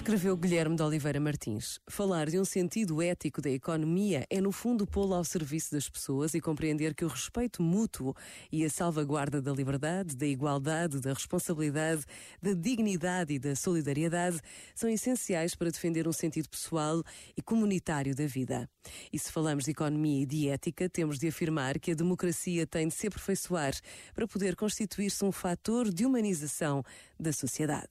Escreveu Guilherme de Oliveira Martins. Falar de um sentido ético da economia é, no fundo, pô-la ao serviço das pessoas e compreender que o respeito mútuo e a salvaguarda da liberdade, da igualdade, da responsabilidade, da dignidade e da solidariedade são essenciais para defender um sentido pessoal e comunitário da vida. E se falamos de economia e de ética, temos de afirmar que a democracia tem de se aperfeiçoar para poder constituir-se um fator de humanização da sociedade.